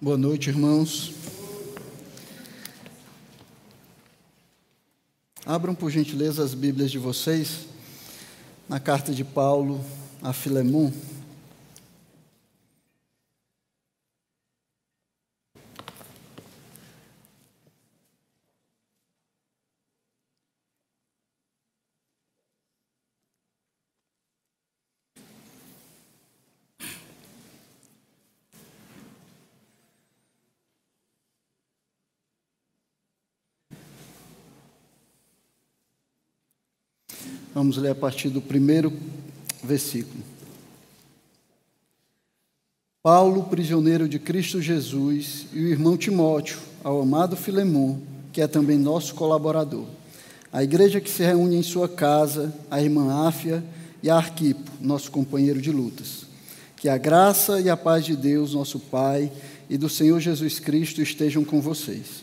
Boa noite, irmãos. Abram, por gentileza, as Bíblias de vocês na carta de Paulo a Filemon. Vamos ler a partir do primeiro versículo. Paulo, prisioneiro de Cristo Jesus, e o irmão Timóteo, ao amado Filemon, que é também nosso colaborador. A igreja que se reúne em sua casa, a irmã Áfia e a Arquipo, nosso companheiro de lutas. Que a graça e a paz de Deus, nosso Pai, e do Senhor Jesus Cristo estejam com vocês.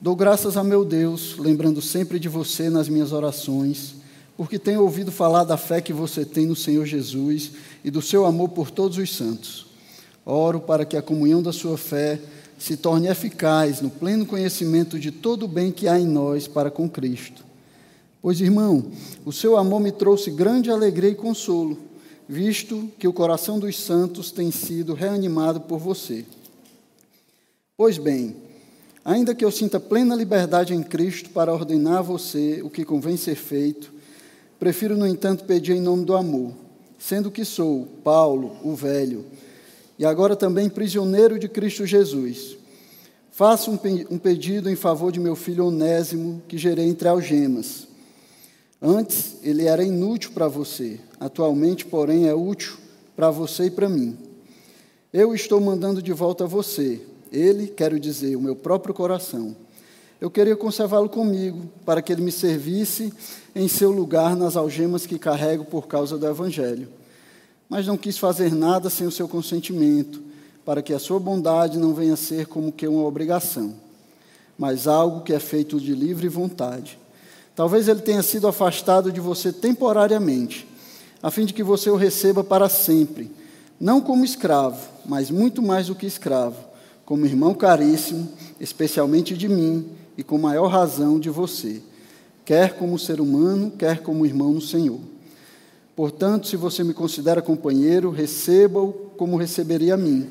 Dou graças a meu Deus, lembrando sempre de você nas minhas orações porque tenho ouvido falar da fé que você tem no Senhor Jesus e do seu amor por todos os santos. Oro para que a comunhão da sua fé se torne eficaz no pleno conhecimento de todo o bem que há em nós para com Cristo. Pois, irmão, o seu amor me trouxe grande alegria e consolo, visto que o coração dos santos tem sido reanimado por você. Pois bem, ainda que eu sinta plena liberdade em Cristo para ordenar a você o que convém ser feito, Prefiro, no entanto, pedir em nome do amor, sendo que sou Paulo, o velho, e agora também prisioneiro de Cristo Jesus. Faço um pedido em favor de meu filho Onésimo, que gerei entre algemas. Antes ele era inútil para você, atualmente, porém, é útil para você e para mim. Eu estou mandando de volta a você, ele, quero dizer, o meu próprio coração eu queria conservá-lo comigo, para que ele me servisse em seu lugar nas algemas que carrego por causa do Evangelho. Mas não quis fazer nada sem o seu consentimento, para que a sua bondade não venha a ser como que uma obrigação, mas algo que é feito de livre vontade. Talvez ele tenha sido afastado de você temporariamente, a fim de que você o receba para sempre, não como escravo, mas muito mais do que escravo, como irmão caríssimo, especialmente de mim e com maior razão de você, quer como ser humano, quer como irmão no Senhor. Portanto, se você me considera companheiro, receba-o como receberia a mim.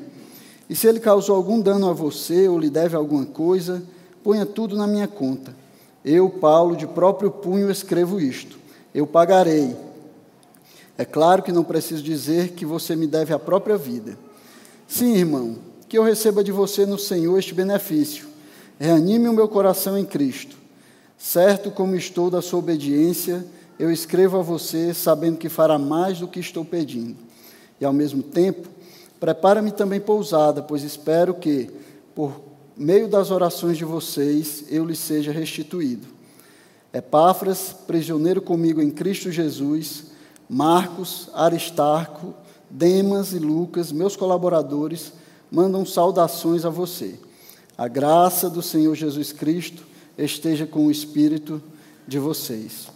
E se ele causou algum dano a você ou lhe deve alguma coisa, ponha tudo na minha conta. Eu, Paulo, de próprio punho escrevo isto. Eu pagarei. É claro que não preciso dizer que você me deve a própria vida. Sim, irmão, que eu receba de você no Senhor este benefício Reanime o meu coração em Cristo. Certo como estou da sua obediência, eu escrevo a você sabendo que fará mais do que estou pedindo. E ao mesmo tempo, prepara-me também pousada, pois espero que, por meio das orações de vocês, eu lhe seja restituído. Epáfras, prisioneiro comigo em Cristo Jesus, Marcos, Aristarco, Demas e Lucas, meus colaboradores, mandam saudações a você. A graça do Senhor Jesus Cristo esteja com o espírito de vocês.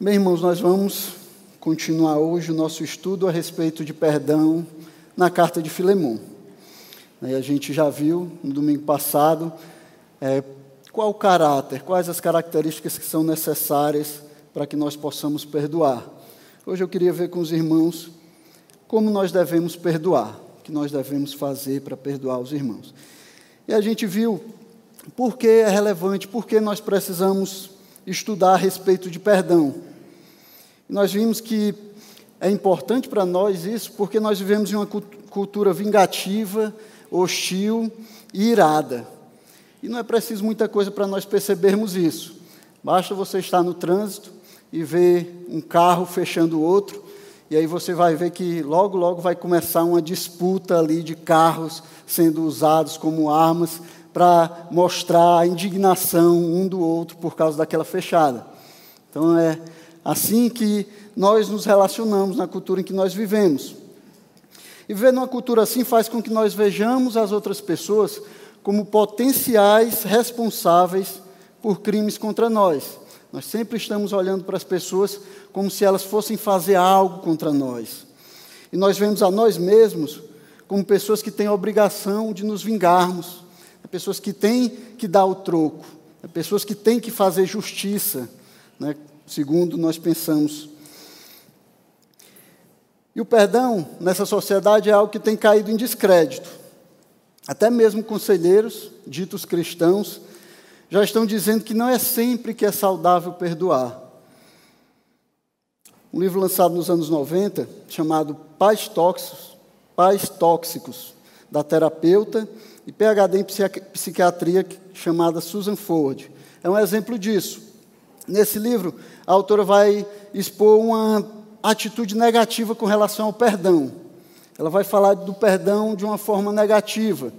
Bem, irmãos, nós vamos continuar hoje o nosso estudo a respeito de perdão na carta de Filemão. A gente já viu no domingo passado é, qual o caráter, quais as características que são necessárias para que nós possamos perdoar. Hoje eu queria ver com os irmãos como nós devemos perdoar que nós devemos fazer para perdoar os irmãos. E a gente viu por que é relevante, por que nós precisamos estudar a respeito de perdão. nós vimos que é importante para nós isso porque nós vivemos em uma cultura vingativa, hostil e irada. E não é preciso muita coisa para nós percebermos isso. Basta você estar no trânsito e ver um carro fechando o outro e aí você vai ver que logo, logo vai começar uma disputa ali de carros sendo usados como armas para mostrar a indignação um do outro por causa daquela fechada. Então é assim que nós nos relacionamos na cultura em que nós vivemos. E viver numa cultura assim faz com que nós vejamos as outras pessoas como potenciais responsáveis por crimes contra nós. Nós sempre estamos olhando para as pessoas como se elas fossem fazer algo contra nós. E nós vemos a nós mesmos como pessoas que têm a obrigação de nos vingarmos, é pessoas que têm que dar o troco, é pessoas que têm que fazer justiça, né, segundo nós pensamos. E o perdão nessa sociedade é algo que tem caído em descrédito. Até mesmo conselheiros, ditos cristãos, já estão dizendo que não é sempre que é saudável perdoar. Um livro lançado nos anos 90, chamado Pais Tóxicos, Pais Tóxicos da terapeuta e PhD em psiquiatria, chamada Susan Ford. É um exemplo disso. Nesse livro, a autora vai expor uma atitude negativa com relação ao perdão. Ela vai falar do perdão de uma forma negativa.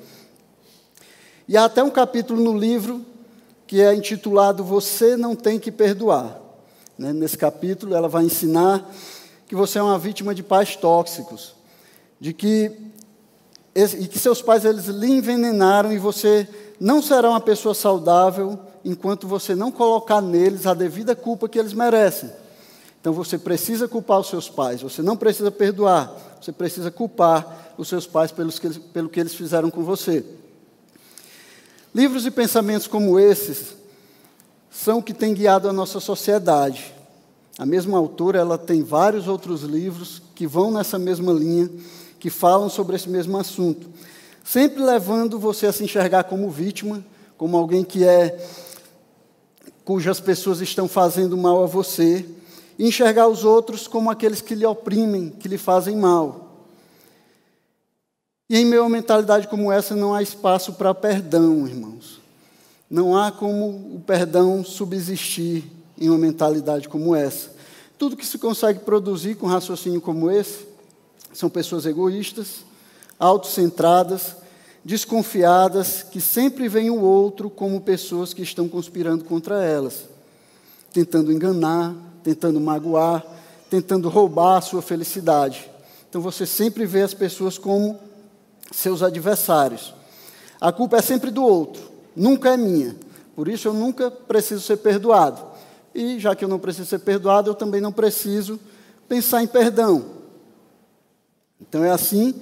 E há até um capítulo no livro que é intitulado Você Não Tem Que Perdoar. Né, nesse capítulo, ela vai ensinar que você é uma vítima de pais tóxicos, de que, e que seus pais eles lhe envenenaram e você não será uma pessoa saudável enquanto você não colocar neles a devida culpa que eles merecem. Então você precisa culpar os seus pais, você não precisa perdoar, você precisa culpar os seus pais pelos que, pelo que eles fizeram com você. Livros e pensamentos como esses são o que tem guiado a nossa sociedade. A mesma autora, ela tem vários outros livros que vão nessa mesma linha, que falam sobre esse mesmo assunto, sempre levando você a se enxergar como vítima, como alguém que é cujas pessoas estão fazendo mal a você, e enxergar os outros como aqueles que lhe oprimem, que lhe fazem mal. E em meio a mentalidade como essa não há espaço para perdão, irmãos. Não há como o perdão subsistir em uma mentalidade como essa. Tudo que se consegue produzir com raciocínio como esse são pessoas egoístas, autocentradas, desconfiadas, que sempre veem o outro como pessoas que estão conspirando contra elas, tentando enganar, tentando magoar, tentando roubar a sua felicidade. Então você sempre vê as pessoas como seus adversários. A culpa é sempre do outro, nunca é minha. Por isso eu nunca preciso ser perdoado. E já que eu não preciso ser perdoado, eu também não preciso pensar em perdão. Então é assim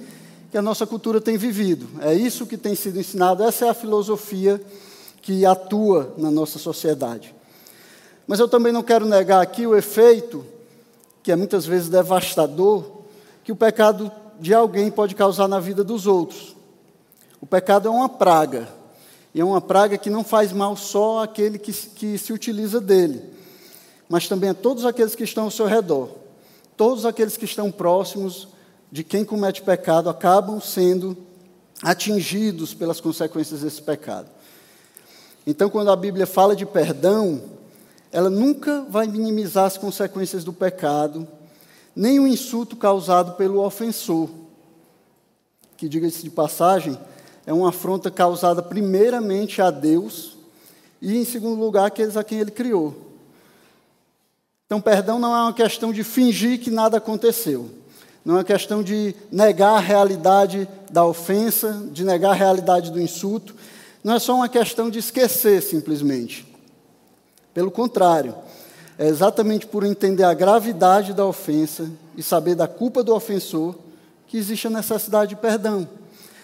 que a nossa cultura tem vivido. É isso que tem sido ensinado, essa é a filosofia que atua na nossa sociedade. Mas eu também não quero negar aqui o efeito, que é muitas vezes devastador, que o pecado de alguém pode causar na vida dos outros. O pecado é uma praga, e é uma praga que não faz mal só àquele que, que se utiliza dele, mas também a todos aqueles que estão ao seu redor. Todos aqueles que estão próximos de quem comete pecado acabam sendo atingidos pelas consequências desse pecado. Então, quando a Bíblia fala de perdão, ela nunca vai minimizar as consequências do pecado, nem o insulto causado pelo ofensor, que, diga-se de passagem, é uma afronta causada primeiramente a Deus e, em segundo lugar, aqueles a quem ele criou. Então, perdão não é uma questão de fingir que nada aconteceu. Não é uma questão de negar a realidade da ofensa, de negar a realidade do insulto. Não é só uma questão de esquecer, simplesmente. Pelo contrário, é exatamente por entender a gravidade da ofensa e saber da culpa do ofensor que existe a necessidade de perdão.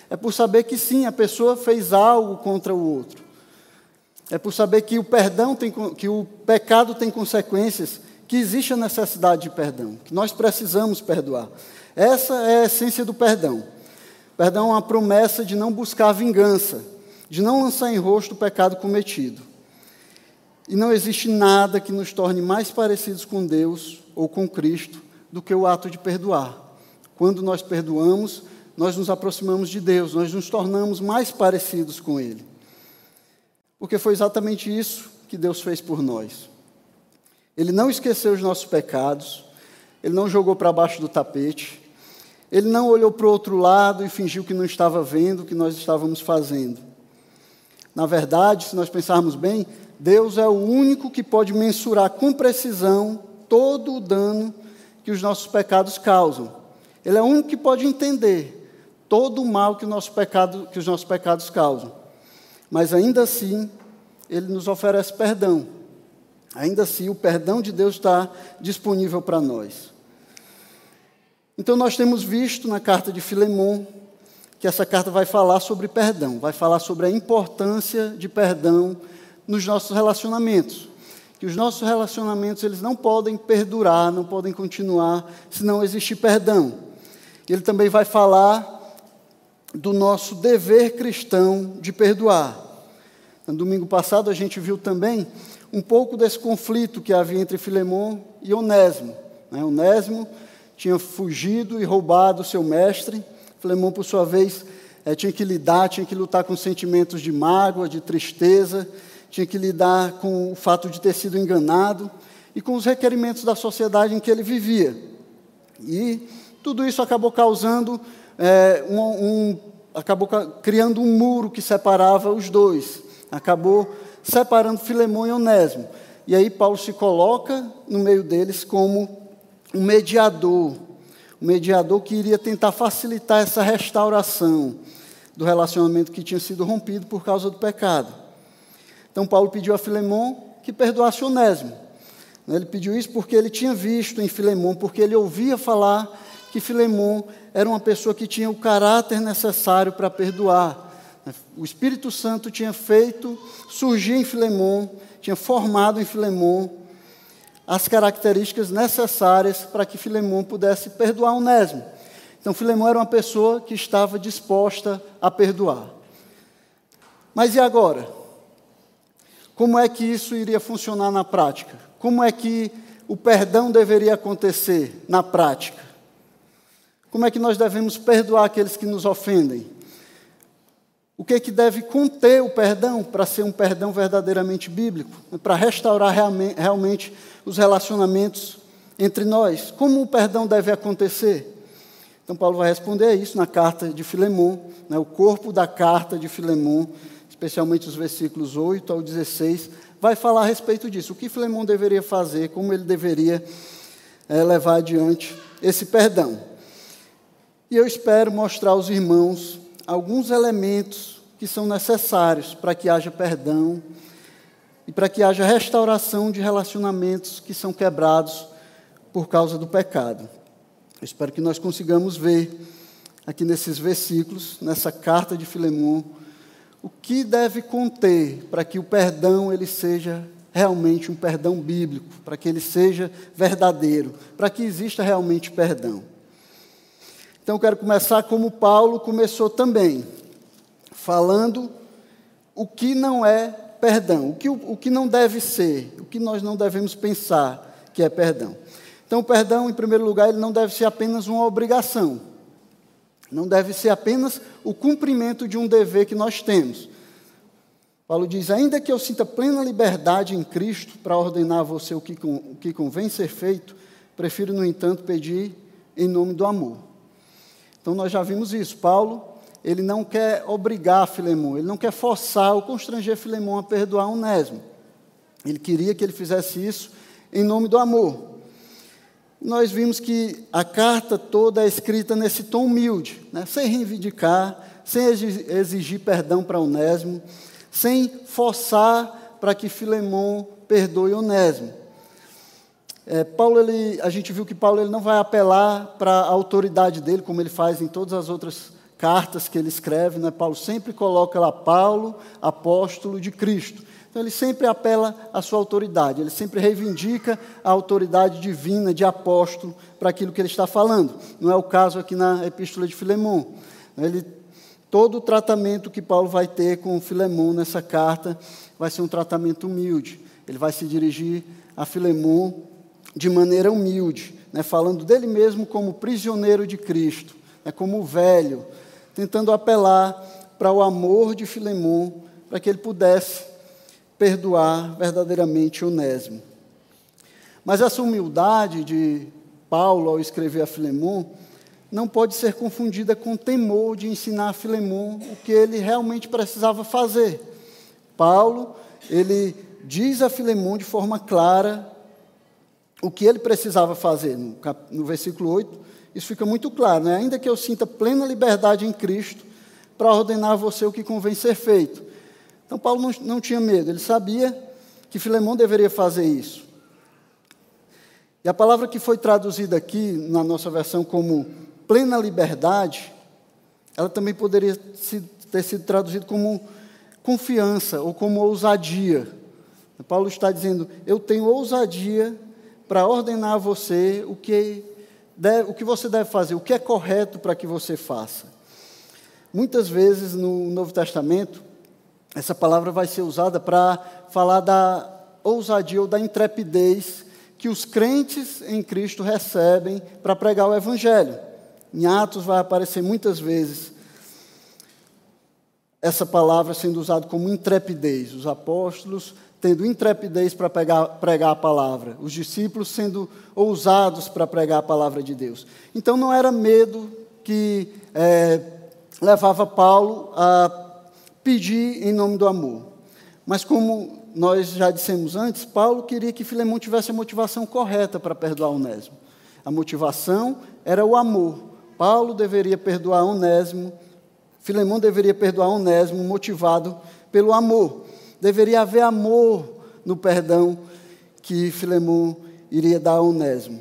É por saber que sim, a pessoa fez algo contra o outro. É por saber que o perdão tem, que o pecado tem consequências, que existe a necessidade de perdão, que nós precisamos perdoar. Essa é a essência do perdão. Perdão é uma promessa de não buscar vingança, de não lançar em rosto o pecado cometido. E não existe nada que nos torne mais parecidos com Deus ou com Cristo do que o ato de perdoar. Quando nós perdoamos, nós nos aproximamos de Deus, nós nos tornamos mais parecidos com Ele. Porque foi exatamente isso que Deus fez por nós. Ele não esqueceu os nossos pecados, Ele não jogou para baixo do tapete, Ele não olhou para o outro lado e fingiu que não estava vendo o que nós estávamos fazendo. Na verdade, se nós pensarmos bem, Deus é o único que pode mensurar com precisão todo o dano que os nossos pecados causam. Ele é o único que pode entender todo o mal que, o pecado, que os nossos pecados causam. Mas ainda assim, ele nos oferece perdão. Ainda assim, o perdão de Deus está disponível para nós. Então, nós temos visto na carta de Filemão que essa carta vai falar sobre perdão, vai falar sobre a importância de perdão nos nossos relacionamentos. Que os nossos relacionamentos eles não podem perdurar, não podem continuar se não existir perdão. Ele também vai falar do nosso dever cristão de perdoar. No domingo passado a gente viu também um pouco desse conflito que havia entre Filemon e Onésimo. Né? Onésimo tinha fugido e roubado seu mestre. Filemon, por sua vez, é, tinha que lidar, tinha que lutar com sentimentos de mágoa, de tristeza, tinha que lidar com o fato de ter sido enganado e com os requerimentos da sociedade em que ele vivia. E tudo isso acabou causando é, um, um, acabou criando um muro que separava os dois. Acabou separando Filemão e Onésimo. E aí Paulo se coloca no meio deles como um mediador, um mediador que iria tentar facilitar essa restauração do relacionamento que tinha sido rompido por causa do pecado. Então Paulo pediu a Filemão que perdoasse Onésimo. Ele pediu isso porque ele tinha visto em Filemão, porque ele ouvia falar que Filemão era uma pessoa que tinha o caráter necessário para perdoar. O Espírito Santo tinha feito surgir em Filemão, tinha formado em Filemão as características necessárias para que Filemão pudesse perdoar Onésimo. Então, Filemão era uma pessoa que estava disposta a perdoar. Mas e agora? Como é que isso iria funcionar na prática? Como é que o perdão deveria acontecer na prática? Como é que nós devemos perdoar aqueles que nos ofendem? O que, é que deve conter o perdão para ser um perdão verdadeiramente bíblico? Para restaurar realmente os relacionamentos entre nós? Como o perdão deve acontecer? Então, Paulo vai responder a isso na carta de Filemão, né, o corpo da carta de Filemão, especialmente os versículos 8 ao 16, vai falar a respeito disso. O que Filemão deveria fazer, como ele deveria é, levar adiante esse perdão. E eu espero mostrar aos irmãos alguns elementos que são necessários para que haja perdão e para que haja restauração de relacionamentos que são quebrados por causa do pecado. Eu espero que nós consigamos ver aqui nesses versículos, nessa carta de Filemão, o que deve conter para que o perdão ele seja realmente um perdão bíblico, para que ele seja verdadeiro, para que exista realmente perdão. Então eu quero começar como Paulo começou também, falando o que não é perdão, o que, o que não deve ser, o que nós não devemos pensar que é perdão. Então, o perdão, em primeiro lugar, ele não deve ser apenas uma obrigação, não deve ser apenas o cumprimento de um dever que nós temos. Paulo diz: ainda que eu sinta plena liberdade em Cristo para ordenar a você o que, o que convém ser feito, prefiro, no entanto, pedir em nome do amor. Então nós já vimos isso. Paulo, ele não quer obrigar Filemão, ele não quer forçar ou constranger Filemão a perdoar Onésimo. Ele queria que ele fizesse isso em nome do amor. Nós vimos que a carta toda é escrita nesse tom humilde, né? sem reivindicar, sem exigir perdão para Onésimo, sem forçar para que Filemão perdoe Onésimo. É, Paulo, ele, a gente viu que Paulo ele não vai apelar para a autoridade dele, como ele faz em todas as outras cartas que ele escreve. Né? Paulo sempre coloca lá Paulo, apóstolo de Cristo. Então ele sempre apela à sua autoridade, ele sempre reivindica a autoridade divina de apóstolo para aquilo que ele está falando. Não é o caso aqui na epístola de Filemão. Ele, todo o tratamento que Paulo vai ter com Filemão nessa carta vai ser um tratamento humilde. Ele vai se dirigir a Filemão de maneira humilde, né, falando dele mesmo como prisioneiro de Cristo, né, como velho, tentando apelar para o amor de Filemão, para que ele pudesse perdoar verdadeiramente Onésimo. Mas essa humildade de Paulo ao escrever a Filemão não pode ser confundida com o temor de ensinar a Filemão o que ele realmente precisava fazer. Paulo, ele diz a Filemão de forma clara o que ele precisava fazer. No, cap, no versículo 8, isso fica muito claro. Né? Ainda que eu sinta plena liberdade em Cristo para ordenar a você o que convém ser feito. Então, Paulo não, não tinha medo, ele sabia que Filemão deveria fazer isso. E a palavra que foi traduzida aqui na nossa versão como plena liberdade, ela também poderia ter sido traduzida como confiança ou como ousadia. Paulo está dizendo: Eu tenho ousadia para ordenar a você o que, deve, o que você deve fazer, o que é correto para que você faça. Muitas vezes no Novo Testamento, essa palavra vai ser usada para falar da ousadia ou da intrepidez que os crentes em Cristo recebem para pregar o Evangelho. Em Atos vai aparecer muitas vezes essa palavra sendo usada como intrepidez. Os apóstolos tendo intrepidez para pregar, pregar, a palavra, os discípulos sendo ousados para pregar a palavra de Deus. Então não era medo que é, levava Paulo a pedir em nome do amor. Mas como nós já dissemos antes, Paulo queria que Filemão tivesse a motivação correta para perdoar Onésimo. A motivação era o amor. Paulo deveria perdoar Onésimo, Filemão deveria perdoar Onésimo motivado pelo amor. Deveria haver amor no perdão que Filemão iria dar a Onésimo.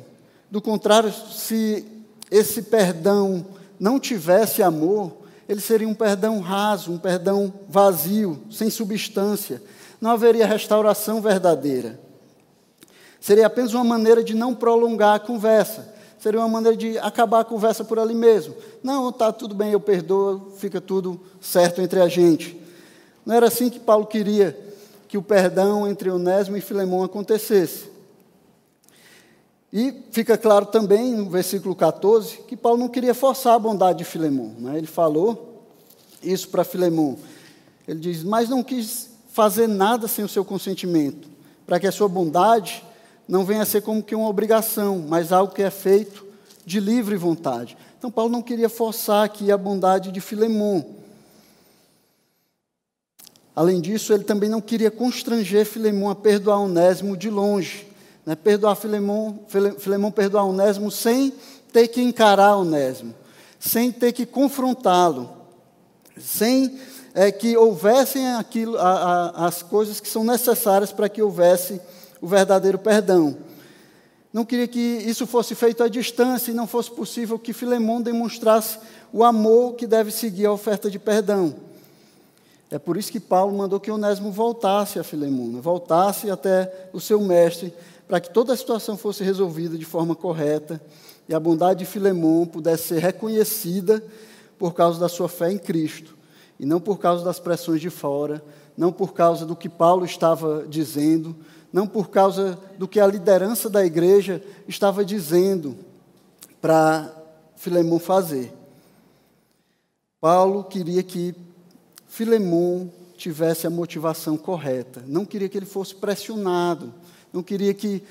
Do contrário, se esse perdão não tivesse amor, ele seria um perdão raso, um perdão vazio, sem substância. Não haveria restauração verdadeira. Seria apenas uma maneira de não prolongar a conversa. Seria uma maneira de acabar a conversa por ali mesmo. Não, está tudo bem, eu perdoo, fica tudo certo entre a gente. Não era assim que Paulo queria que o perdão entre Onésimo e Filemão acontecesse. E fica claro também no versículo 14 que Paulo não queria forçar a bondade de Filemão. Né? Ele falou isso para Filemão. Ele diz: Mas não quis fazer nada sem o seu consentimento, para que a sua bondade não venha a ser como que uma obrigação, mas algo que é feito de livre vontade. Então, Paulo não queria forçar aqui a bondade de Filemão. Além disso, ele também não queria constranger Filemão a perdoar Onésimo de longe. Né? Perdoar Filemão, Filemão perdoar Onésimo sem ter que encarar Onésimo, sem ter que confrontá-lo, sem é, que houvessem aquilo, a, a, as coisas que são necessárias para que houvesse o verdadeiro perdão. Não queria que isso fosse feito à distância e não fosse possível que Filemão demonstrasse o amor que deve seguir a oferta de perdão. É por isso que Paulo mandou que Onésimo voltasse a Filemona, né? voltasse até o seu mestre, para que toda a situação fosse resolvida de forma correta e a bondade de Filemão pudesse ser reconhecida por causa da sua fé em Cristo, e não por causa das pressões de fora, não por causa do que Paulo estava dizendo, não por causa do que a liderança da igreja estava dizendo para Filemão fazer. Paulo queria que Filemon tivesse a motivação correta. Não queria que ele fosse pressionado. Não queria que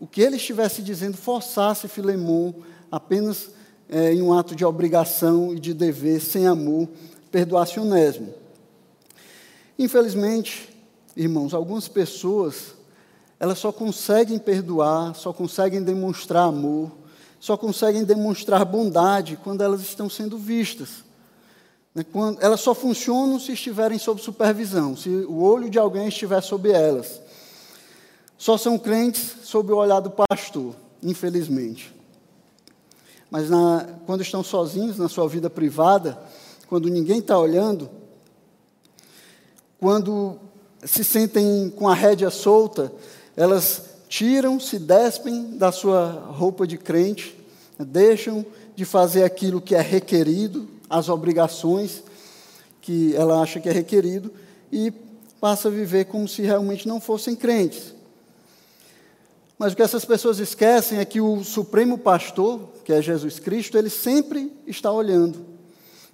o que ele estivesse dizendo forçasse Filemon apenas é, em um ato de obrigação e de dever, sem amor, perdoasse Onésimo. Infelizmente, irmãos, algumas pessoas elas só conseguem perdoar, só conseguem demonstrar amor, só conseguem demonstrar bondade quando elas estão sendo vistas. Né, elas só funcionam se estiverem sob supervisão, se o olho de alguém estiver sobre elas. Só são crentes sob o olhar do pastor, infelizmente. Mas na, quando estão sozinhos na sua vida privada, quando ninguém está olhando, quando se sentem com a rédea solta, elas tiram, se despem da sua roupa de crente, deixam de fazer aquilo que é requerido, as obrigações que ela acha que é requerido e passa a viver como se realmente não fossem crentes. Mas o que essas pessoas esquecem é que o supremo pastor, que é Jesus Cristo, ele sempre está olhando.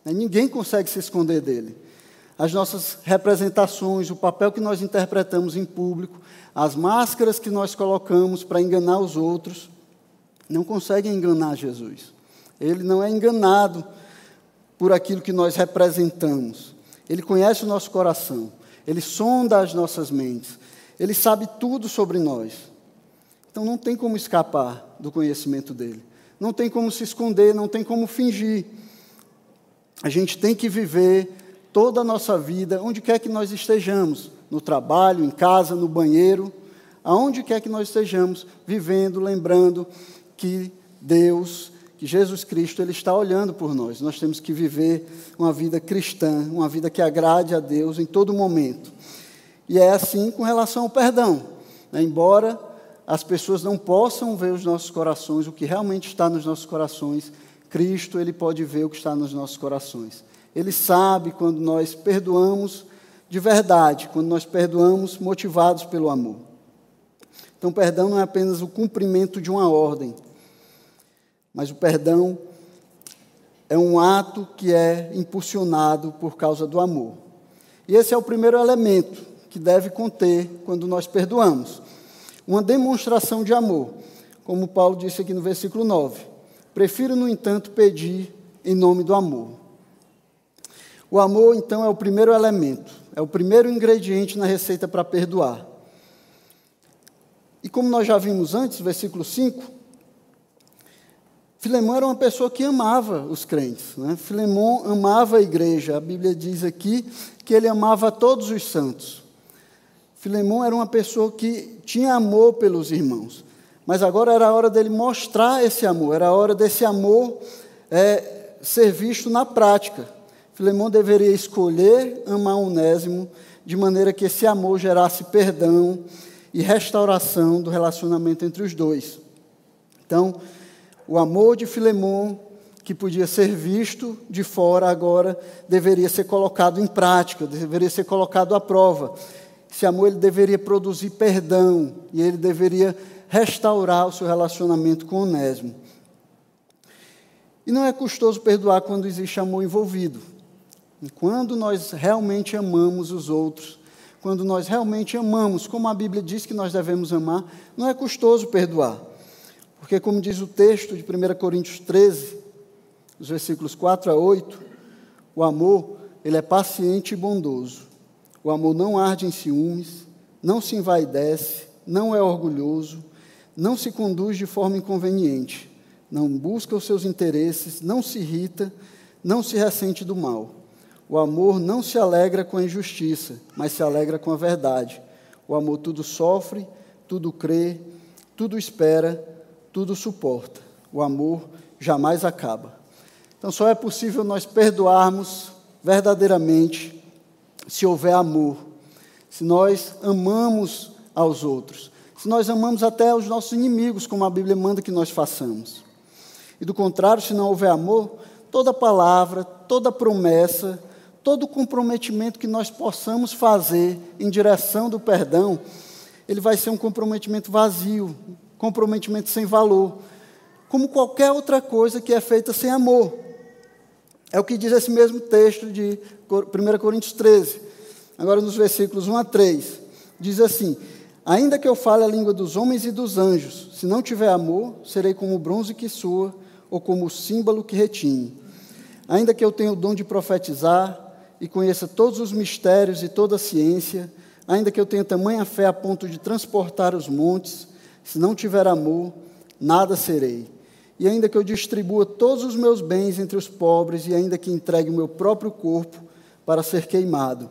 Né? Ninguém consegue se esconder dele. As nossas representações, o papel que nós interpretamos em público, as máscaras que nós colocamos para enganar os outros, não conseguem enganar Jesus. Ele não é enganado por aquilo que nós representamos. Ele conhece o nosso coração, ele sonda as nossas mentes, ele sabe tudo sobre nós. Então não tem como escapar do conhecimento dele. Não tem como se esconder, não tem como fingir. A gente tem que viver toda a nossa vida, onde quer que nós estejamos, no trabalho, em casa, no banheiro, aonde quer que nós estejamos, vivendo, lembrando que Deus que Jesus Cristo ele está olhando por nós. Nós temos que viver uma vida cristã, uma vida que agrade a Deus em todo momento. E é assim com relação ao perdão. Né? Embora as pessoas não possam ver os nossos corações, o que realmente está nos nossos corações, Cristo ele pode ver o que está nos nossos corações. Ele sabe quando nós perdoamos de verdade, quando nós perdoamos motivados pelo amor. Então, perdão não é apenas o cumprimento de uma ordem, mas o perdão é um ato que é impulsionado por causa do amor. E esse é o primeiro elemento que deve conter quando nós perdoamos. Uma demonstração de amor, como Paulo disse aqui no versículo 9. Prefiro, no entanto, pedir em nome do amor. O amor, então, é o primeiro elemento, é o primeiro ingrediente na receita para perdoar. E como nós já vimos antes, versículo 5, Filemão era uma pessoa que amava os crentes. Né? Filemão amava a igreja. A Bíblia diz aqui que ele amava todos os santos. Filemão era uma pessoa que tinha amor pelos irmãos. Mas agora era a hora dele mostrar esse amor, era a hora desse amor é, ser visto na prática. Filemão deveria escolher amar Onésimo de maneira que esse amor gerasse perdão e restauração do relacionamento entre os dois. Então, o amor de Filemão, que podia ser visto de fora agora, deveria ser colocado em prática, deveria ser colocado à prova. Esse amor ele deveria produzir perdão e ele deveria restaurar o seu relacionamento com Onésimo. E não é custoso perdoar quando existe amor envolvido. Quando nós realmente amamos os outros, quando nós realmente amamos, como a Bíblia diz que nós devemos amar, não é custoso perdoar. Porque, como diz o texto de 1 Coríntios 13, os versículos 4 a 8, o amor, ele é paciente e bondoso. O amor não arde em ciúmes, não se envaidece, não é orgulhoso, não se conduz de forma inconveniente, não busca os seus interesses, não se irrita, não se ressente do mal. O amor não se alegra com a injustiça, mas se alegra com a verdade. O amor tudo sofre, tudo crê, tudo espera, tudo suporta. O amor jamais acaba. Então só é possível nós perdoarmos verdadeiramente se houver amor, se nós amamos aos outros, se nós amamos até os nossos inimigos, como a Bíblia manda que nós façamos. E do contrário, se não houver amor, toda palavra, toda promessa, todo comprometimento que nós possamos fazer em direção do perdão, ele vai ser um comprometimento vazio, comprometimento sem valor, como qualquer outra coisa que é feita sem amor. É o que diz esse mesmo texto de 1 Coríntios 13, agora nos versículos 1 a 3. Diz assim: Ainda que eu fale a língua dos homens e dos anjos, se não tiver amor, serei como o bronze que soa ou como o símbolo que retine. Ainda que eu tenha o dom de profetizar e conheça todos os mistérios e toda a ciência, ainda que eu tenha tamanha fé a ponto de transportar os montes, se não tiver amor, nada serei. E ainda que eu distribua todos os meus bens entre os pobres, e ainda que entregue o meu próprio corpo para ser queimado,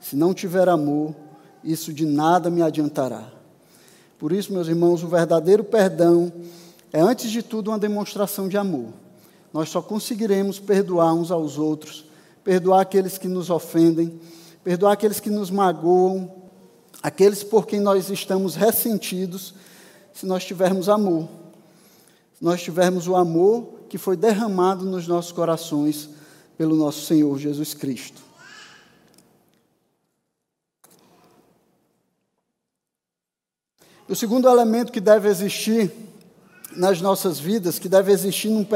se não tiver amor, isso de nada me adiantará. Por isso, meus irmãos, o verdadeiro perdão é, antes de tudo, uma demonstração de amor. Nós só conseguiremos perdoar uns aos outros perdoar aqueles que nos ofendem, perdoar aqueles que nos magoam, aqueles por quem nós estamos ressentidos, se nós tivermos amor. Nós tivermos o amor que foi derramado nos nossos corações pelo nosso Senhor Jesus Cristo. O segundo elemento que deve existir nas nossas vidas, que deve existir num,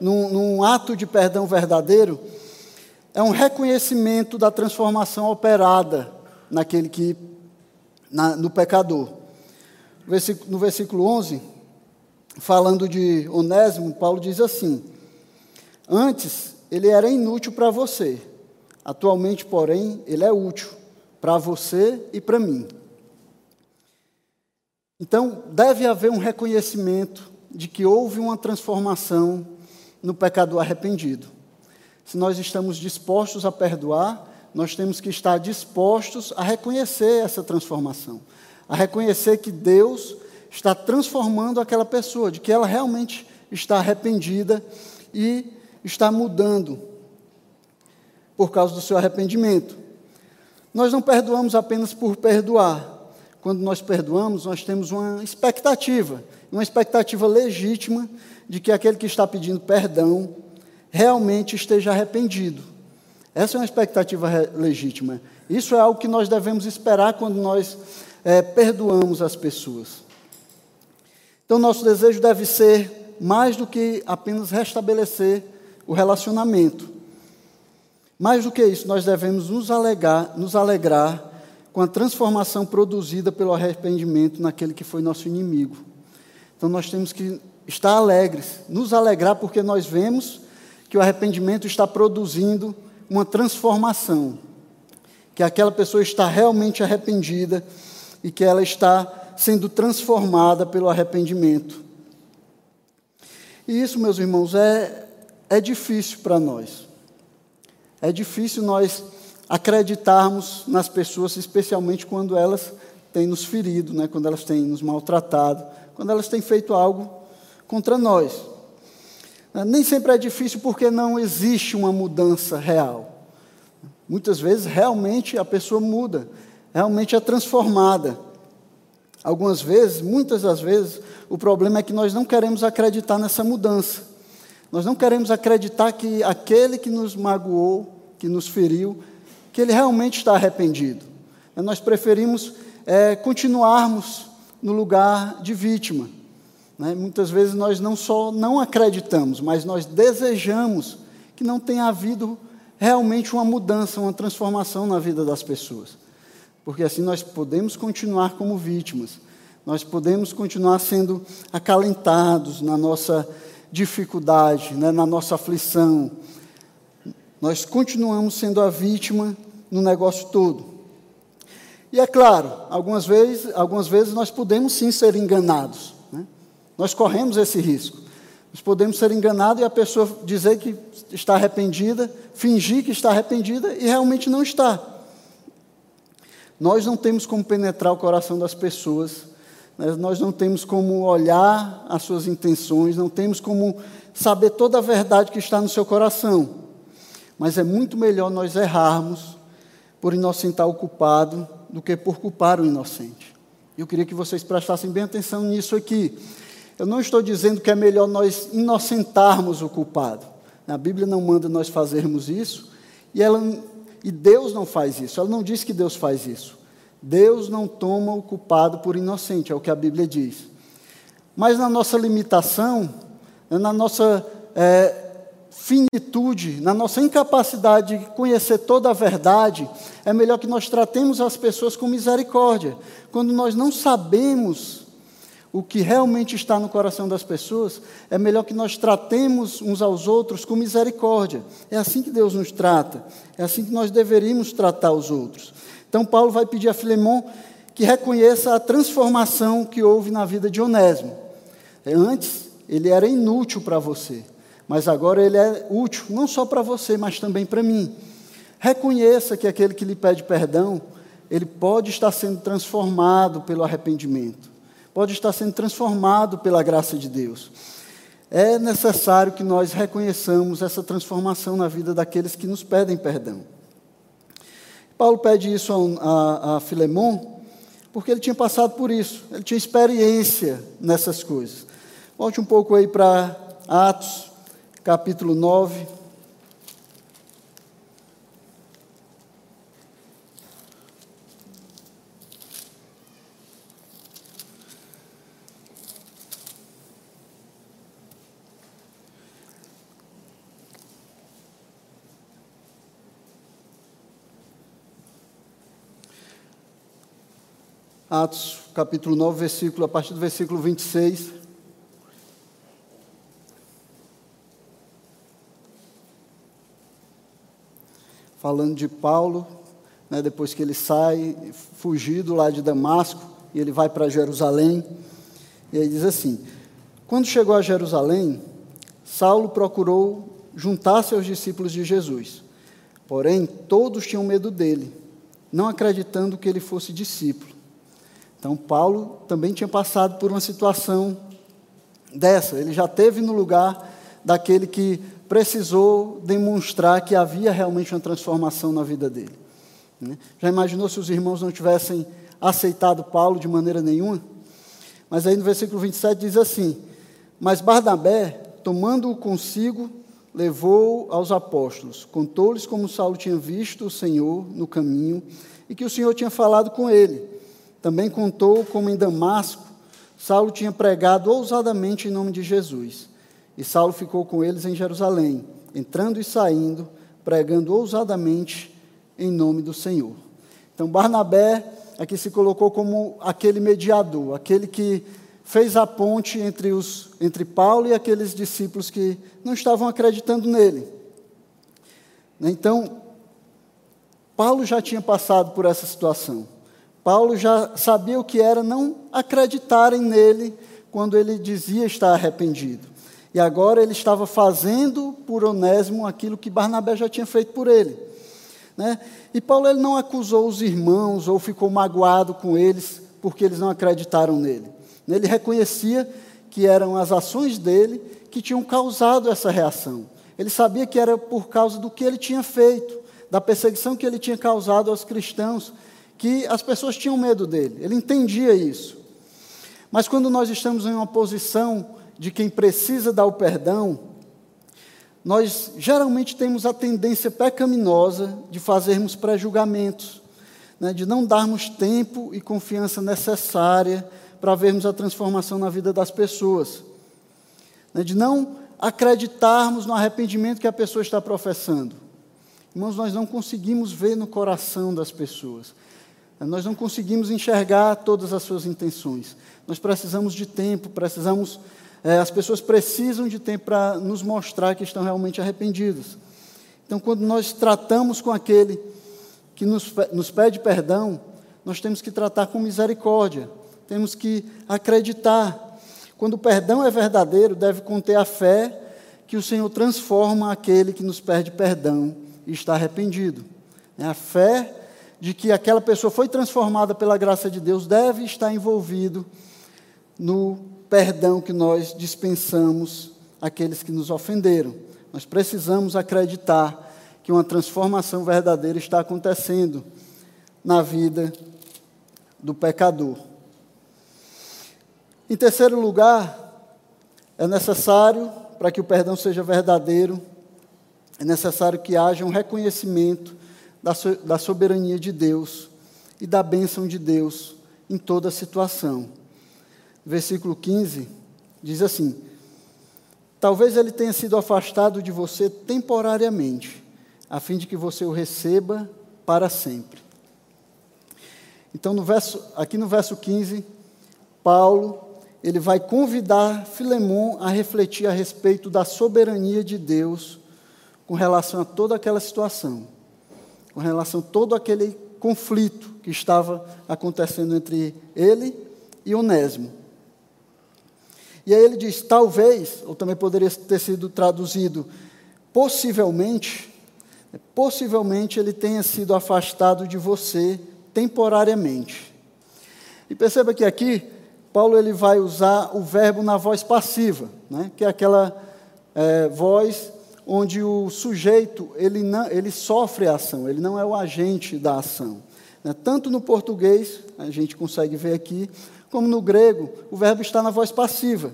num, num ato de perdão verdadeiro, é um reconhecimento da transformação operada naquele que na, no pecador. No versículo 11, falando de Onésimo, Paulo diz assim: Antes ele era inútil para você, atualmente, porém, ele é útil para você e para mim. Então, deve haver um reconhecimento de que houve uma transformação no pecador arrependido. Se nós estamos dispostos a perdoar, nós temos que estar dispostos a reconhecer essa transformação, a reconhecer que Deus está transformando aquela pessoa, de que ela realmente está arrependida e está mudando por causa do seu arrependimento. Nós não perdoamos apenas por perdoar. Quando nós perdoamos, nós temos uma expectativa, uma expectativa legítima de que aquele que está pedindo perdão realmente esteja arrependido. Essa é uma expectativa legítima. Isso é algo que nós devemos esperar quando nós é, perdoamos as pessoas. Então, nosso desejo deve ser mais do que apenas restabelecer o relacionamento. Mais do que isso, nós devemos nos, alegar, nos alegrar com a transformação produzida pelo arrependimento naquele que foi nosso inimigo. Então, nós temos que estar alegres, nos alegrar, porque nós vemos que o arrependimento está produzindo uma transformação, que aquela pessoa está realmente arrependida e que ela está sendo transformada pelo arrependimento. E isso, meus irmãos, é, é difícil para nós. É difícil nós acreditarmos nas pessoas, especialmente quando elas têm nos ferido, né? quando elas têm nos maltratado, quando elas têm feito algo contra nós. Nem sempre é difícil porque não existe uma mudança real. Muitas vezes, realmente, a pessoa muda, realmente é transformada. Algumas vezes, muitas das vezes, o problema é que nós não queremos acreditar nessa mudança. Nós não queremos acreditar que aquele que nos magoou, que nos feriu, que ele realmente está arrependido. Nós preferimos é, continuarmos no lugar de vítima. Né? Muitas vezes nós não só não acreditamos, mas nós desejamos que não tenha havido realmente uma mudança, uma transformação na vida das pessoas. Porque assim nós podemos continuar como vítimas, nós podemos continuar sendo acalentados na nossa dificuldade, né? na nossa aflição. Nós continuamos sendo a vítima no negócio todo. E é claro, algumas vezes, algumas vezes nós podemos sim ser enganados. Nós corremos esse risco. Nós podemos ser enganados e a pessoa dizer que está arrependida, fingir que está arrependida e realmente não está. Nós não temos como penetrar o coração das pessoas, né? nós não temos como olhar as suas intenções, não temos como saber toda a verdade que está no seu coração. Mas é muito melhor nós errarmos por inocentar o culpado do que por culpar o inocente. Eu queria que vocês prestassem bem atenção nisso aqui. Eu não estou dizendo que é melhor nós inocentarmos o culpado. A Bíblia não manda nós fazermos isso, e, ela, e Deus não faz isso. Ela não diz que Deus faz isso. Deus não toma o culpado por inocente, é o que a Bíblia diz. Mas na nossa limitação, na nossa é, finitude, na nossa incapacidade de conhecer toda a verdade, é melhor que nós tratemos as pessoas com misericórdia. Quando nós não sabemos o que realmente está no coração das pessoas, é melhor que nós tratemos uns aos outros com misericórdia. É assim que Deus nos trata, é assim que nós deveríamos tratar os outros. Então, Paulo vai pedir a Filemão que reconheça a transformação que houve na vida de Onésimo. Antes, ele era inútil para você, mas agora ele é útil não só para você, mas também para mim. Reconheça que aquele que lhe pede perdão, ele pode estar sendo transformado pelo arrependimento pode estar sendo transformado pela graça de Deus. É necessário que nós reconheçamos essa transformação na vida daqueles que nos pedem perdão. Paulo pede isso a, a, a Filemon, porque ele tinha passado por isso, ele tinha experiência nessas coisas. Volte um pouco aí para Atos, capítulo 9. Atos capítulo 9, versículo, a partir do versículo 26. Falando de Paulo, né, depois que ele sai, fugido lá de Damasco, e ele vai para Jerusalém. E aí diz assim: Quando chegou a Jerusalém, Saulo procurou juntar-se aos discípulos de Jesus. Porém, todos tinham medo dele, não acreditando que ele fosse discípulo. Então, Paulo também tinha passado por uma situação dessa, ele já teve no lugar daquele que precisou demonstrar que havia realmente uma transformação na vida dele. Né? Já imaginou se os irmãos não tivessem aceitado Paulo de maneira nenhuma? Mas aí no versículo 27 diz assim: Mas Barnabé, tomando-o consigo, levou aos apóstolos, contou-lhes como Saulo tinha visto o Senhor no caminho e que o Senhor tinha falado com ele. Também contou como em Damasco Saulo tinha pregado ousadamente em nome de Jesus. E Saulo ficou com eles em Jerusalém, entrando e saindo, pregando ousadamente em nome do Senhor. Então Barnabé aqui se colocou como aquele mediador, aquele que fez a ponte entre, os, entre Paulo e aqueles discípulos que não estavam acreditando nele. Então, Paulo já tinha passado por essa situação. Paulo já sabia o que era não acreditarem nele quando ele dizia estar arrependido. E agora ele estava fazendo por Onésimo aquilo que Barnabé já tinha feito por ele. Né? E Paulo ele não acusou os irmãos ou ficou magoado com eles porque eles não acreditaram nele. Ele reconhecia que eram as ações dele que tinham causado essa reação. Ele sabia que era por causa do que ele tinha feito, da perseguição que ele tinha causado aos cristãos, que as pessoas tinham medo dele. Ele entendia isso. Mas quando nós estamos em uma posição de quem precisa dar o perdão, nós geralmente temos a tendência pecaminosa de fazermos pré-julgamentos, né, de não darmos tempo e confiança necessária para vermos a transformação na vida das pessoas, né, de não acreditarmos no arrependimento que a pessoa está professando. Irmãos, nós não conseguimos ver no coração das pessoas. Nós não conseguimos enxergar todas as suas intenções. Nós precisamos de tempo, precisamos é, as pessoas precisam de tempo para nos mostrar que estão realmente arrependidas. Então, quando nós tratamos com aquele que nos, nos pede perdão, nós temos que tratar com misericórdia, temos que acreditar. Quando o perdão é verdadeiro, deve conter a fé que o Senhor transforma aquele que nos pede perdão e está arrependido. É a fé de que aquela pessoa foi transformada pela graça de Deus deve estar envolvido no perdão que nós dispensamos àqueles que nos ofenderam. Nós precisamos acreditar que uma transformação verdadeira está acontecendo na vida do pecador. Em terceiro lugar, é necessário, para que o perdão seja verdadeiro, é necessário que haja um reconhecimento da soberania de Deus e da bênção de Deus em toda situação versículo 15, diz assim: Talvez ele tenha sido afastado de você temporariamente, a fim de que você o receba para sempre. Então, no verso, aqui no verso 15, Paulo ele vai convidar Filemon a refletir a respeito da soberania de Deus com relação a toda aquela situação, com relação a todo aquele conflito que estava acontecendo entre ele e Onésimo. E aí ele diz: talvez, ou também poderia ter sido traduzido, possivelmente, possivelmente ele tenha sido afastado de você temporariamente. E perceba que aqui, Paulo ele vai usar o verbo na voz passiva, né? que é aquela é, voz onde o sujeito ele, não, ele sofre a ação, ele não é o agente da ação. Né? Tanto no português, a gente consegue ver aqui, como no grego, o verbo está na voz passiva.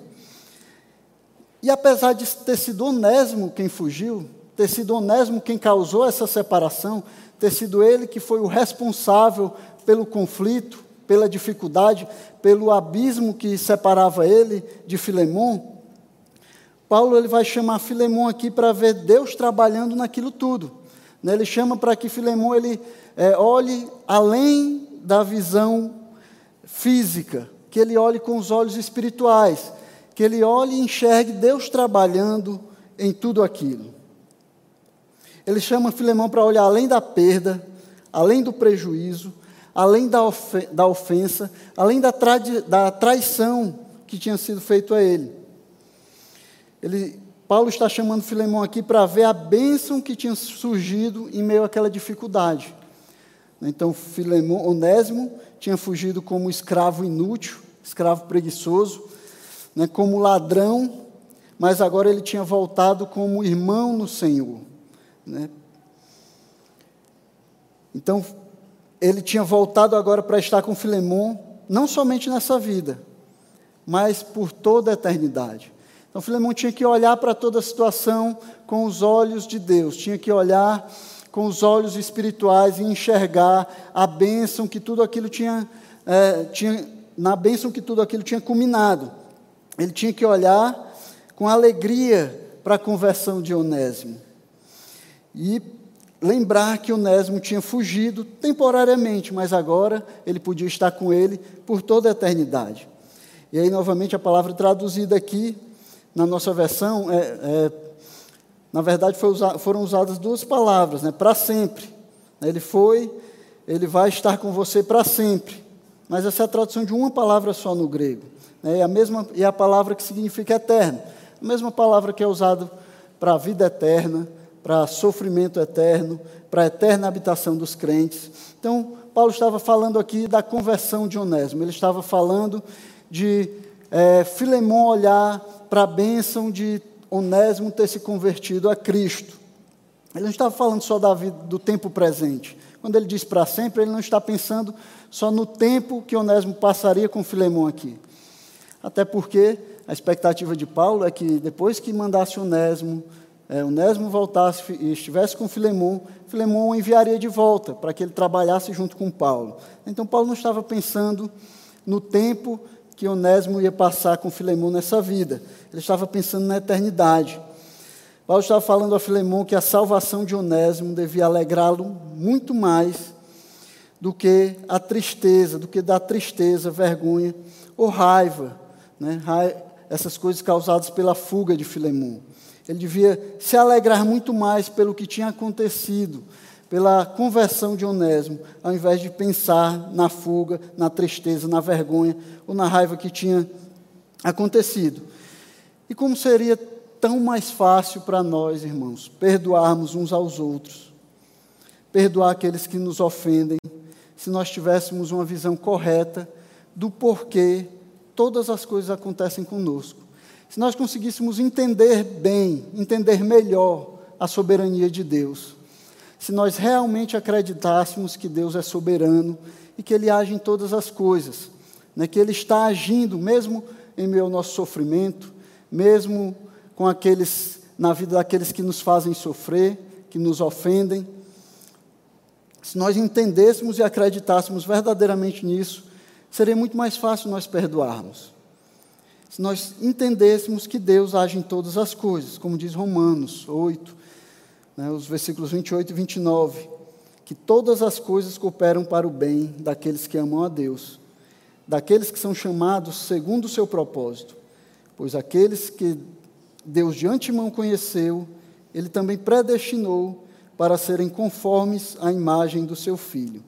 E apesar de ter sido Onésimo quem fugiu, ter sido Onésimo quem causou essa separação, ter sido ele que foi o responsável pelo conflito, pela dificuldade, pelo abismo que separava ele de Filemon, Paulo ele vai chamar Filemon aqui para ver Deus trabalhando naquilo tudo. Né? Ele chama para que Filemon ele é, olhe além da visão física, que ele olhe com os olhos espirituais, que ele olhe e enxergue Deus trabalhando em tudo aquilo. Ele chama Filemão para olhar além da perda, além do prejuízo, além da, ofensa, além da, da traição que tinha sido feito a ele. Ele Paulo está chamando Filemão aqui para ver a bênção que tinha surgido em meio àquela dificuldade. Então, Filemão, Onésimo tinha fugido como escravo inútil, escravo preguiçoso, né, como ladrão, mas agora ele tinha voltado como irmão no Senhor. Né? Então, ele tinha voltado agora para estar com Filemon, não somente nessa vida, mas por toda a eternidade. Então, Filemon tinha que olhar para toda a situação com os olhos de Deus, tinha que olhar com os olhos espirituais e enxergar a bênção que tudo aquilo tinha, é, tinha na bênção que tudo aquilo tinha culminado. Ele tinha que olhar com alegria para a conversão de Onésimo. E lembrar que Onésimo tinha fugido temporariamente, mas agora ele podia estar com ele por toda a eternidade. E aí, novamente, a palavra traduzida aqui na nossa versão, é, é na verdade, usa, foram usadas duas palavras, né, para sempre. Ele foi, ele vai estar com você para sempre. Mas essa é a tradução de uma palavra só no grego. Né, é a mesma e é a palavra que significa eterno. A mesma palavra que é usada para a vida eterna, para sofrimento eterno, para a eterna habitação dos crentes. Então, Paulo estava falando aqui da conversão de Onésimo, ele estava falando de é, Filemão olhar para a bênção de Onésimo ter se convertido a Cristo. Ele não estava falando só da vida, do tempo presente. Quando ele diz para sempre, ele não está pensando só no tempo que Onésimo passaria com Filemão aqui. Até porque a expectativa de Paulo é que depois que mandasse Onésimo é, Onésimo voltasse e estivesse com Filemão, Filemão o enviaria de volta para que ele trabalhasse junto com Paulo. Então Paulo não estava pensando no tempo que Onésimo ia passar com Filemão nessa vida. Ele estava pensando na eternidade. Paulo estava falando a Filemão que a salvação de Onésimo devia alegrá-lo muito mais do que a tristeza, do que da tristeza, vergonha ou raiva, né? essas coisas causadas pela fuga de Filemão. Ele devia se alegrar muito mais pelo que tinha acontecido, pela conversão de Onésimo, ao invés de pensar na fuga, na tristeza, na vergonha ou na raiva que tinha acontecido. E como seria tão mais fácil para nós, irmãos, perdoarmos uns aos outros, perdoar aqueles que nos ofendem, se nós tivéssemos uma visão correta do porquê todas as coisas acontecem conosco. Se nós conseguíssemos entender bem, entender melhor a soberania de Deus, se nós realmente acreditássemos que Deus é soberano e que Ele age em todas as coisas, né, que Ele está agindo mesmo em meio ao nosso sofrimento, mesmo com aqueles na vida daqueles que nos fazem sofrer, que nos ofendem. Se nós entendêssemos e acreditássemos verdadeiramente nisso, seria muito mais fácil nós perdoarmos se nós entendêssemos que Deus age em todas as coisas, como diz Romanos 8, né, os versículos 28 e 29, que todas as coisas cooperam para o bem daqueles que amam a Deus, daqueles que são chamados segundo o seu propósito, pois aqueles que Deus de antemão conheceu, ele também predestinou para serem conformes à imagem do seu filho,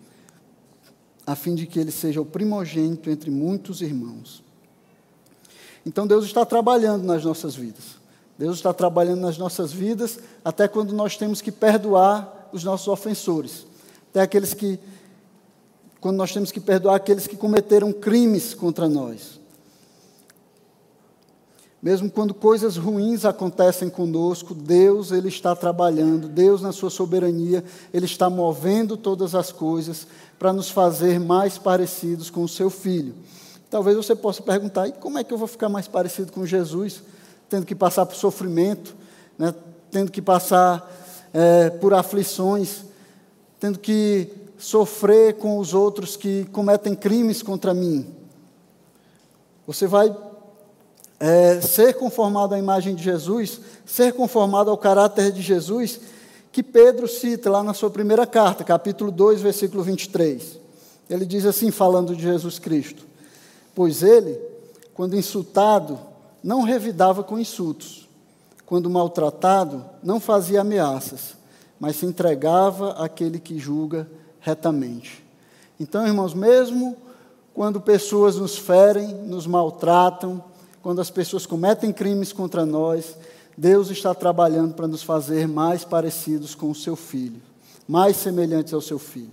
a fim de que ele seja o primogênito entre muitos irmãos. Então Deus está trabalhando nas nossas vidas. Deus está trabalhando nas nossas vidas até quando nós temos que perdoar os nossos ofensores. Até aqueles que quando nós temos que perdoar aqueles que cometeram crimes contra nós. Mesmo quando coisas ruins acontecem conosco, Deus ele está trabalhando, Deus na sua soberania, ele está movendo todas as coisas para nos fazer mais parecidos com o seu filho. Talvez você possa perguntar: e como é que eu vou ficar mais parecido com Jesus, tendo que passar por sofrimento, né, tendo que passar é, por aflições, tendo que sofrer com os outros que cometem crimes contra mim? Você vai é, ser conformado à imagem de Jesus, ser conformado ao caráter de Jesus, que Pedro cita lá na sua primeira carta, capítulo 2, versículo 23. Ele diz assim, falando de Jesus Cristo pois ele, quando insultado, não revidava com insultos, quando maltratado, não fazia ameaças, mas se entregava àquele que julga retamente. Então, irmãos, mesmo quando pessoas nos ferem, nos maltratam, quando as pessoas cometem crimes contra nós, Deus está trabalhando para nos fazer mais parecidos com o seu filho, mais semelhantes ao seu filho.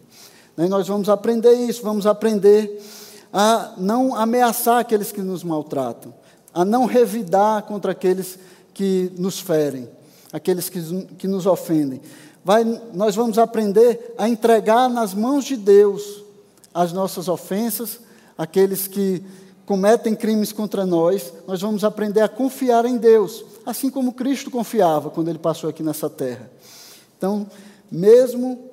E nós vamos aprender isso, vamos aprender a não ameaçar aqueles que nos maltratam, a não revidar contra aqueles que nos ferem, aqueles que, que nos ofendem. Vai, nós vamos aprender a entregar nas mãos de Deus as nossas ofensas, aqueles que cometem crimes contra nós, nós vamos aprender a confiar em Deus, assim como Cristo confiava quando ele passou aqui nessa terra. Então, mesmo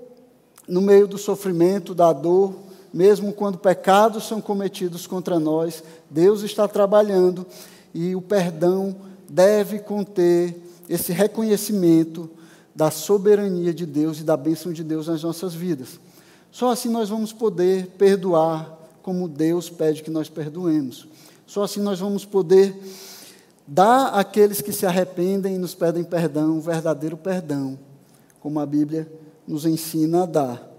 no meio do sofrimento, da dor, mesmo quando pecados são cometidos contra nós, Deus está trabalhando e o perdão deve conter esse reconhecimento da soberania de Deus e da bênção de Deus nas nossas vidas. Só assim nós vamos poder perdoar como Deus pede que nós perdoemos. Só assim nós vamos poder dar àqueles que se arrependem e nos pedem perdão, verdadeiro perdão, como a Bíblia nos ensina a dar.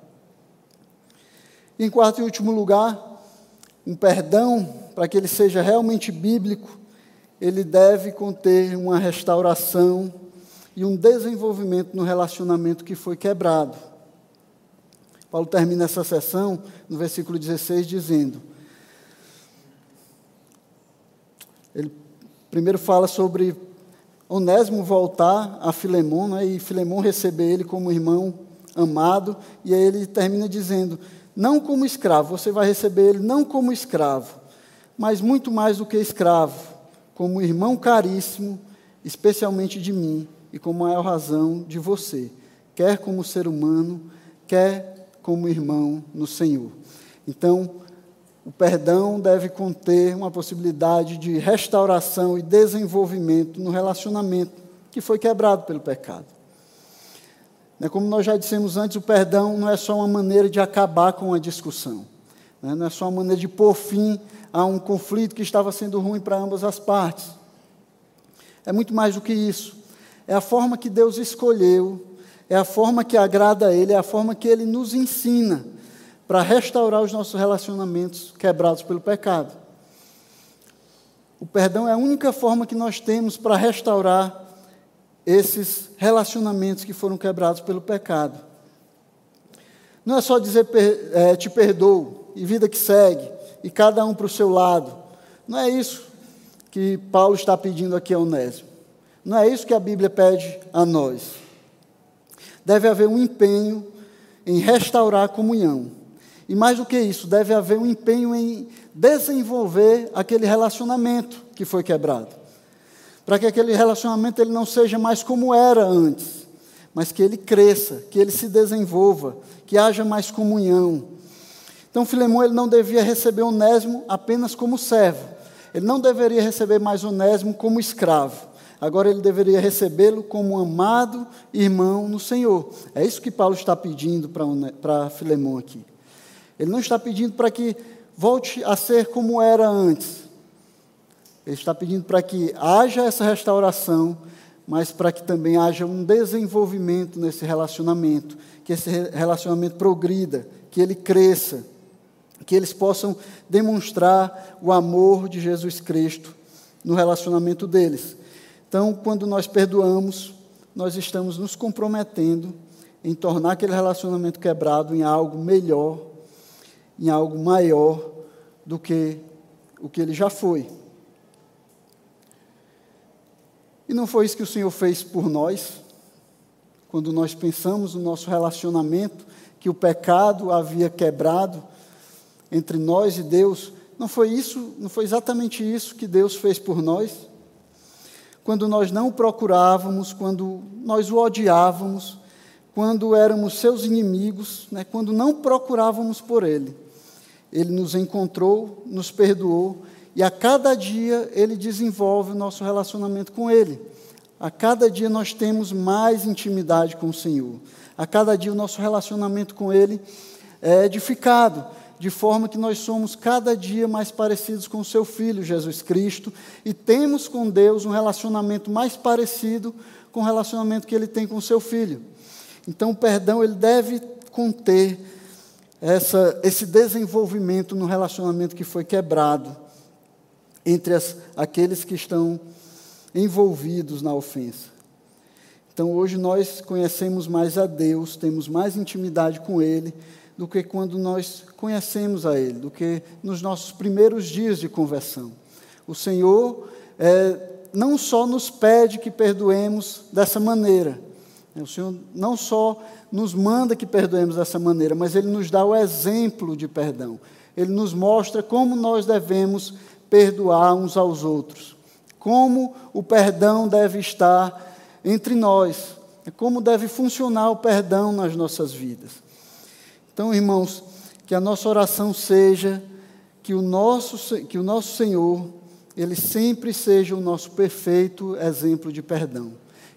Em quarto e último lugar, um perdão, para que ele seja realmente bíblico, ele deve conter uma restauração e um desenvolvimento no relacionamento que foi quebrado. Paulo termina essa sessão no versículo 16 dizendo: ele primeiro fala sobre Onésimo voltar a Filemão né, e Filemão receber ele como irmão amado, e aí ele termina dizendo: não como escravo, você vai receber ele não como escravo, mas muito mais do que escravo, como irmão caríssimo, especialmente de mim e com maior razão de você, quer como ser humano, quer como irmão no Senhor. Então, o perdão deve conter uma possibilidade de restauração e desenvolvimento no relacionamento que foi quebrado pelo pecado. Né, como nós já dissemos antes, o perdão não é só uma maneira de acabar com a discussão, né, não é só uma maneira de pôr fim a um conflito que estava sendo ruim para ambas as partes. É muito mais do que isso. É a forma que Deus escolheu, é a forma que agrada a Ele, é a forma que Ele nos ensina para restaurar os nossos relacionamentos quebrados pelo pecado. O perdão é a única forma que nós temos para restaurar esses relacionamentos que foram quebrados pelo pecado. Não é só dizer é, te perdoo e vida que segue, e cada um para o seu lado. Não é isso que Paulo está pedindo aqui a Onésimo. Não é isso que a Bíblia pede a nós. Deve haver um empenho em restaurar a comunhão. E mais do que isso, deve haver um empenho em desenvolver aquele relacionamento que foi quebrado para que aquele relacionamento ele não seja mais como era antes, mas que ele cresça, que ele se desenvolva, que haja mais comunhão. Então, Filemão ele não devia receber Onésimo apenas como servo, ele não deveria receber mais Onésimo como escravo. Agora ele deveria recebê-lo como um amado irmão no Senhor. É isso que Paulo está pedindo para Filemão aqui. Ele não está pedindo para que volte a ser como era antes, ele está pedindo para que haja essa restauração, mas para que também haja um desenvolvimento nesse relacionamento, que esse relacionamento progrida, que ele cresça, que eles possam demonstrar o amor de Jesus Cristo no relacionamento deles. Então, quando nós perdoamos, nós estamos nos comprometendo em tornar aquele relacionamento quebrado em algo melhor, em algo maior do que o que ele já foi. E não foi isso que o Senhor fez por nós, quando nós pensamos no nosso relacionamento, que o pecado havia quebrado entre nós e Deus. Não foi isso, não foi exatamente isso que Deus fez por nós? Quando nós não o procurávamos, quando nós o odiávamos, quando éramos seus inimigos, né, quando não procurávamos por Ele. Ele nos encontrou, nos perdoou e a cada dia ele desenvolve o nosso relacionamento com ele. A cada dia nós temos mais intimidade com o Senhor. A cada dia o nosso relacionamento com ele é edificado, de forma que nós somos cada dia mais parecidos com o seu filho Jesus Cristo e temos com Deus um relacionamento mais parecido com o relacionamento que ele tem com o seu filho. Então o perdão ele deve conter essa, esse desenvolvimento no relacionamento que foi quebrado entre as, aqueles que estão envolvidos na ofensa. Então, hoje nós conhecemos mais a Deus, temos mais intimidade com Ele do que quando nós conhecemos a Ele, do que nos nossos primeiros dias de conversão. O Senhor é, não só nos pede que perdoemos dessa maneira, o Senhor não só nos manda que perdoemos dessa maneira, mas Ele nos dá o exemplo de perdão. Ele nos mostra como nós devemos perdoar uns aos outros, como o perdão deve estar entre nós, como deve funcionar o perdão nas nossas vidas. Então, irmãos, que a nossa oração seja que o nosso, que o nosso Senhor, Ele sempre seja o nosso perfeito exemplo de perdão.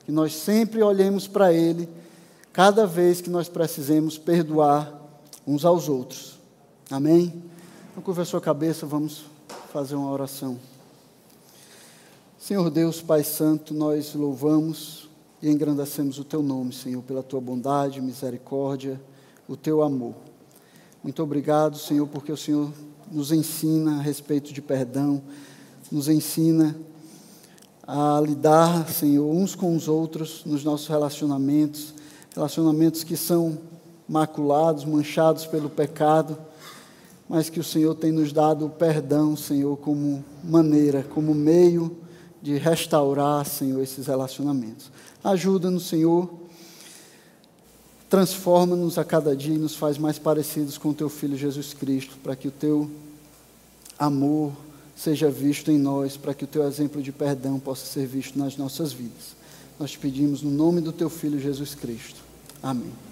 Que nós sempre olhemos para Ele cada vez que nós precisemos perdoar uns aos outros. Amém? Então, curva a sua cabeça, vamos fazer uma oração. Senhor Deus, Pai Santo, nós louvamos e engrandecemos o Teu nome, Senhor, pela Tua bondade, misericórdia, o Teu amor. Muito obrigado, Senhor, porque o Senhor nos ensina a respeito de perdão, nos ensina a lidar, Senhor, uns com os outros nos nossos relacionamentos, relacionamentos que são maculados, manchados pelo pecado, mas que o Senhor tem nos dado o perdão, Senhor, como maneira, como meio de restaurar, Senhor, esses relacionamentos. Ajuda-nos, Senhor, transforma-nos a cada dia e nos faz mais parecidos com o Teu Filho Jesus Cristo, para que o Teu amor, seja visto em nós, para que o teu exemplo de perdão possa ser visto nas nossas vidas. Nós te pedimos no nome do teu Filho Jesus Cristo. Amém.